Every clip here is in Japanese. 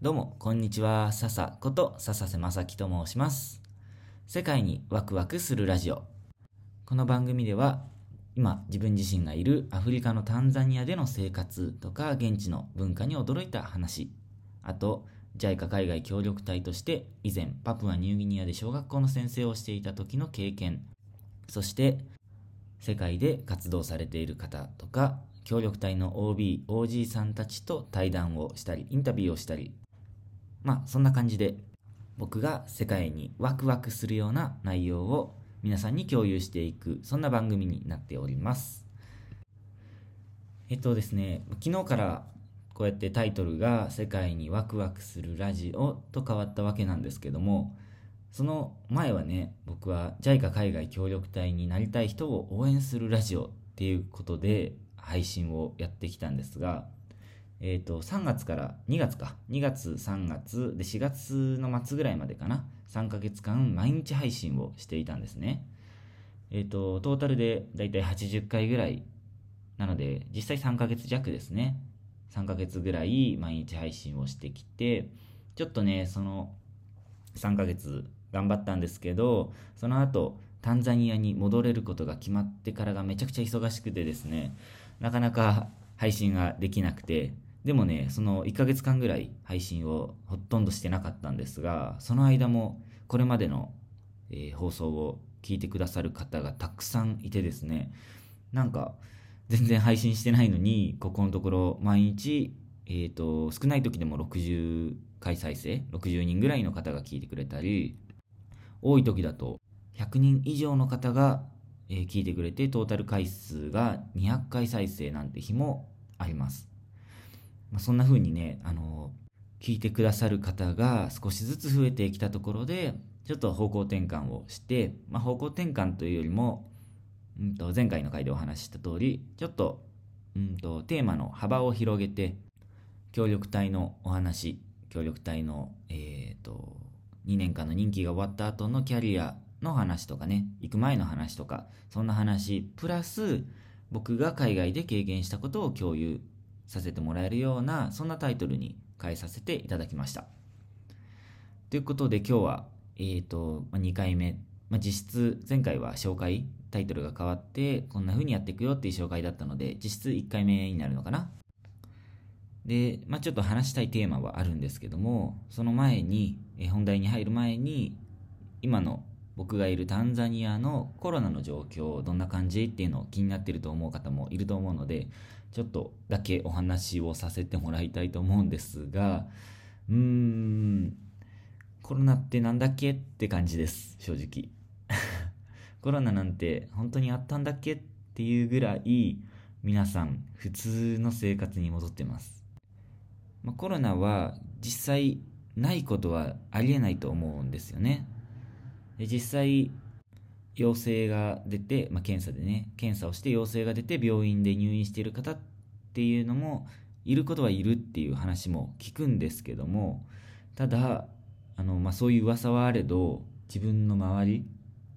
どうも、こんにちは。笹こと笹瀬正樹と申します。世界にワクワクするラジオ。この番組では、今自分自身がいるアフリカのタンザニアでの生活とか現地の文化に驚いた話、あと JICA 海外協力隊として以前パプアニューギニアで小学校の先生をしていた時の経験、そして世界で活動されている方とか協力隊の OB、OG さんたちと対談をしたり、インタビューをしたり、まあそんな感じで僕が世界にワクワクするような内容を皆さんに共有していくそんな番組になっております。えっとですね昨日からこうやってタイトルが「世界にワクワクするラジオ」と変わったわけなんですけどもその前はね僕は JICA 海外協力隊になりたい人を応援するラジオっていうことで配信をやってきたんですがえっ、と、3月から2月か。2月、3月、で、4月の末ぐらいまでかな。3ヶ月間、毎日配信をしていたんですね。えっ、と、トータルでだいたい80回ぐらい。なので、実際3ヶ月弱ですね。3ヶ月ぐらい毎日配信をしてきて、ちょっとね、その3ヶ月頑張ったんですけど、その後、タンザニアに戻れることが決まってからがめちゃくちゃ忙しくてですね、なかなか配信ができなくて、でもね、その1ヶ月間ぐらい配信をほとんどしてなかったんですが、その間もこれまでの、えー放送を聞いてくださる方がたくさんいてですね、なんか全然配信してないのに、ここのところ毎日、えっ、と、少ない時でも60回再生、60人ぐらいの方が聞いてくれたり、多い時だと100人以上の方が、えー聞いてくれて、トータル回数が200回再生なんて日もあります。まあ、そんな風にね、あの聞いてくださる方が少しずつ増えてきたところで、ちょっと方向転換をして、まあ、方向転換というよりも、うん、と前回の回でお話しした通り、ちょっと,、うん、とテーマの幅を広げて、協力隊のお話、協力隊の、えー、と2年間の任期が終わった後のキャリアの話とかね、行く前の話とか、そんな話、プラス僕が海外で経験したことを共有させてもらえるようなそんなタイトルに変えさせていただきました。ということで今日はえーとま2回目、まあ、実質前回は紹介タイトルが変わってこんな風にやっていくよっていう紹介だったので実質1回目になるのかな。で、まあ、ちょっと話したいテーマはあるんですけどもその前にえ本題に入る前に今の僕がいるタンザニアのコロナの状況どんな感じっていうのを気になってると思う方もいると思うのでちょっとだけお話をさせてもらいたいと思うんですがうーんコロナってなんだっけって感じです正直。コロナなんて本当にあったんだっけっていうぐらい皆さん普通の生活に戻ってます、まあ、コロナは実際ないことはありえないと思うんですよね。で実際陽性が出て、まあ、検査でね検査をして陽性が出て病院で入院している方っていうのもいることはいるっていう話も聞くんですけどもただあの、まあ、そういう噂はあれど自分の周り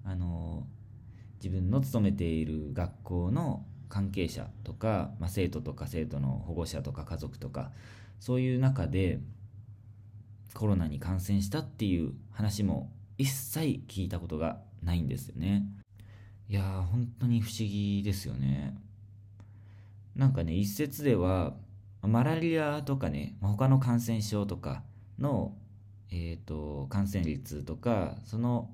あの自分の勤めている学校の関係者とか、まあ、生徒とか生徒の保護者とか家族とかそういう中でコロナに感染したっていう話も一切聞いたことがないんですよね。いやー本当に不思議ですよね。なんかね一説ではマラリアとかね他の感染症とかの、えー、と感染率とかその、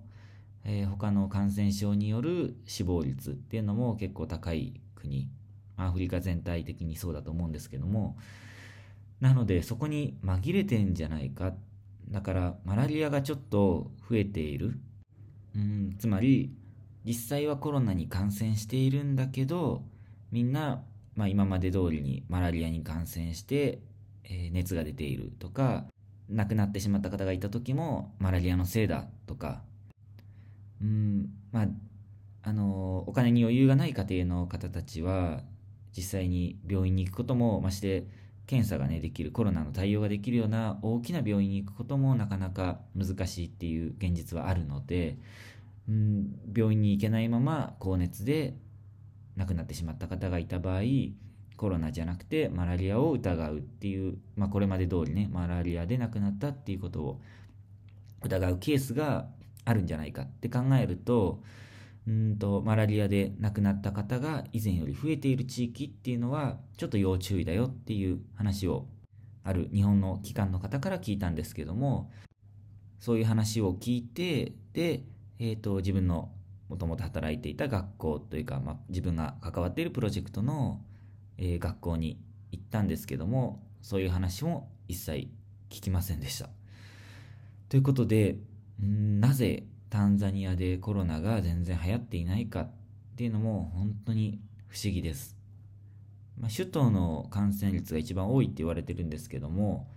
えー他の感染症による死亡率っていうのも結構高い国アフリカ全体的にそうだと思うんですけども。なのでそこに紛れてんじゃないかっだからマラリアがちょっと増えている。うんつまり実際はコロナに感染しているんだけどみんな、まあ、今まで通りにマラリアに感染して、えー熱が出ているとか亡くなってしまった方がいた時もマラリアのせいだとか。うんまああのお金に余裕がない家庭の方たちは実際に病院に行くこともまして検査がねできるコロナの対応ができるような大きな病院に行くこともなかなか難しいっていう現実はあるので、うん、病院に行けないまま高熱で亡くなってしまった方がいた場合コロナじゃなくてマラリアを疑うっていう、まあ、これまで通りねマラリアで亡くなったっていうことを疑うケースがあるんじゃないかって考えるとうんとマラリアで亡くなった方が以前より増えている地域っていうのはちょっと要注意だよっていう話をある日本の機関の方から聞いたんですけどもそういう話を聞いてで、えーと、自分のもともと働いていた学校というか、まあ、自分が関わっているプロジェクトの、えー、学校に行ったんですけどもそういう話も一切聞きませんでした。ということでんなぜタンザニアでコロナが全然流行っていないかっていうのも本当に不思議です。まあ、首都の感染率が一番多いって言われてるんですけども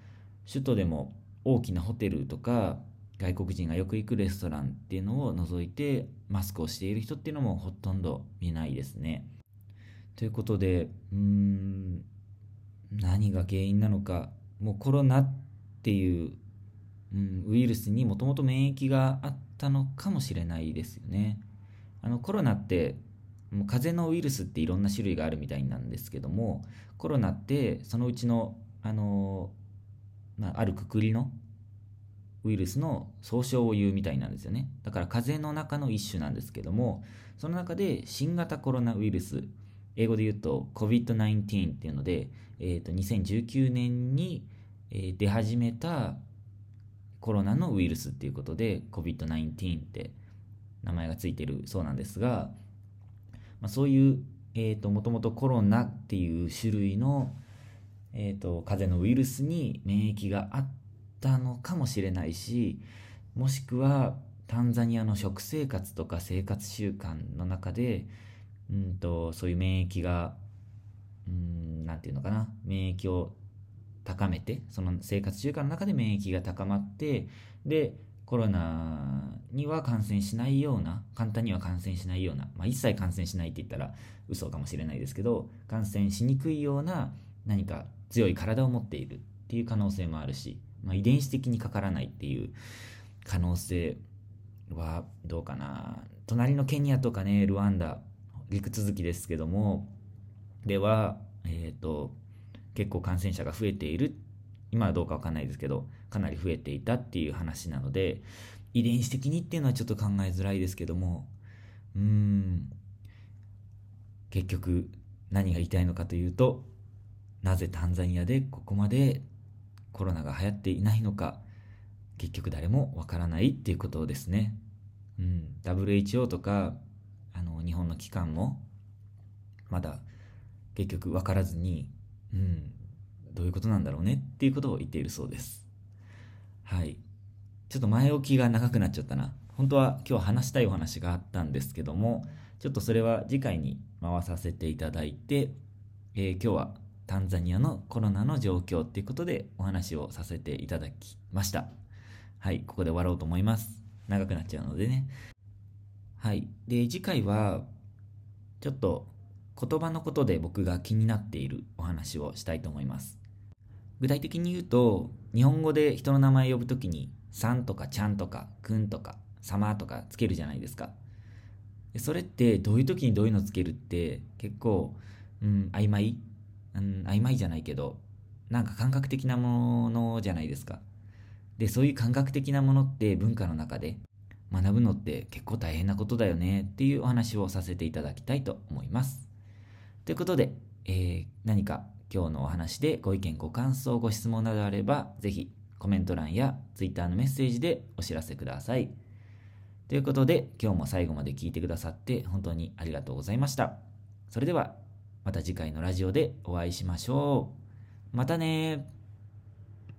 首都でも大きなホテルとか外国人がよく行くレストランっていうのを除いてマスクをしている人っていうのもほとんど見ないですね。ということでうん何が原因なのかもうコロナっていう、うん、ウイルスにもともと免疫があってたのかもしれないですよね。あのコロナってもう風邪のウイルスっていろんな種類があるみたいなんですけどもコロナってそのうちのあの、まあ、あるくくりのウイルスの総称を言うみたいなんですよねだから風邪の中の一種なんですけどもその中で新型コロナウイルス英語で言うと COVID-19 っていうので、えー、と2019年に出始めたコロナのウイルスっていうことで COVID-19 って名前がついてるそうなんですがまあ、そういう、えーと、もともとコロナっていう種類の、えーと、風邪のウイルスに免疫があったのかもしれないしもしくはタンザニアの食生活とか生活習慣の中でうんとそういう免疫がうんていうのかな免疫を高めてその生活習慣の中で免疫が高まってでコロナには感染しないような簡単には感染しないような、まあ、一切感染しないって言ったら嘘かもしれないですけど感染しにくいような何か強い体を持っているっていう可能性もあるし、まあ、遺伝子的にかからないっていう可能性はどうかな。隣のケニアとかねルワンダ陸続きですけどもでは、えーと、結構感染者が増えている。今はどうかわかんないですけどかなり増えていたっていう話なので遺伝子的にっていうのはちょっと考えづらいですけどもうーん。結局何が言いたいのかというとなぜタンザニアでここまでコロナが流行っていないのか結局誰もわからないっていうことですね。うん、WHO とかあの日本の機関もまだ結局分からずに、うん、どういうことなんだろうねっていうことを言っているそうです。はい。ちょっと前置きが長くなっちゃったな。本当は今日話したいお話があったんですけども、ちょっとそれは次回に回させていただいて、えー、今日はタンザニアのコロナの状況っていうことでお話をさせていただきました。はい、ここで終わろうと思います。長くなっちゃうのでね。はい。で、次回は、ちょっと言葉のことで僕が気になっているお話をしたいと思います。具体的に言うと、日本語で人の名前呼ぶときに、さんとかちゃんとかくんとか様とかつけるじゃないですか。それってどういう時にどういうのつけるって結構、うん、曖昧、うん、曖昧じゃないけど、なんか感覚的なものじゃないですか。で、そういう感覚的なものって文化の中で学ぶのって結構大変なことだよねっていうお話をさせていただきたいと思います。ということで、えー、何か今日のお話でご意見、ご感想、ご質問などあれば、ぜひコメント欄や Twitter のメッセージでお知らせください。ということで、今日も最後まで聞いてくださって本当にありがとうございました。それでは、また次回のラジオでお会いしましょう。またね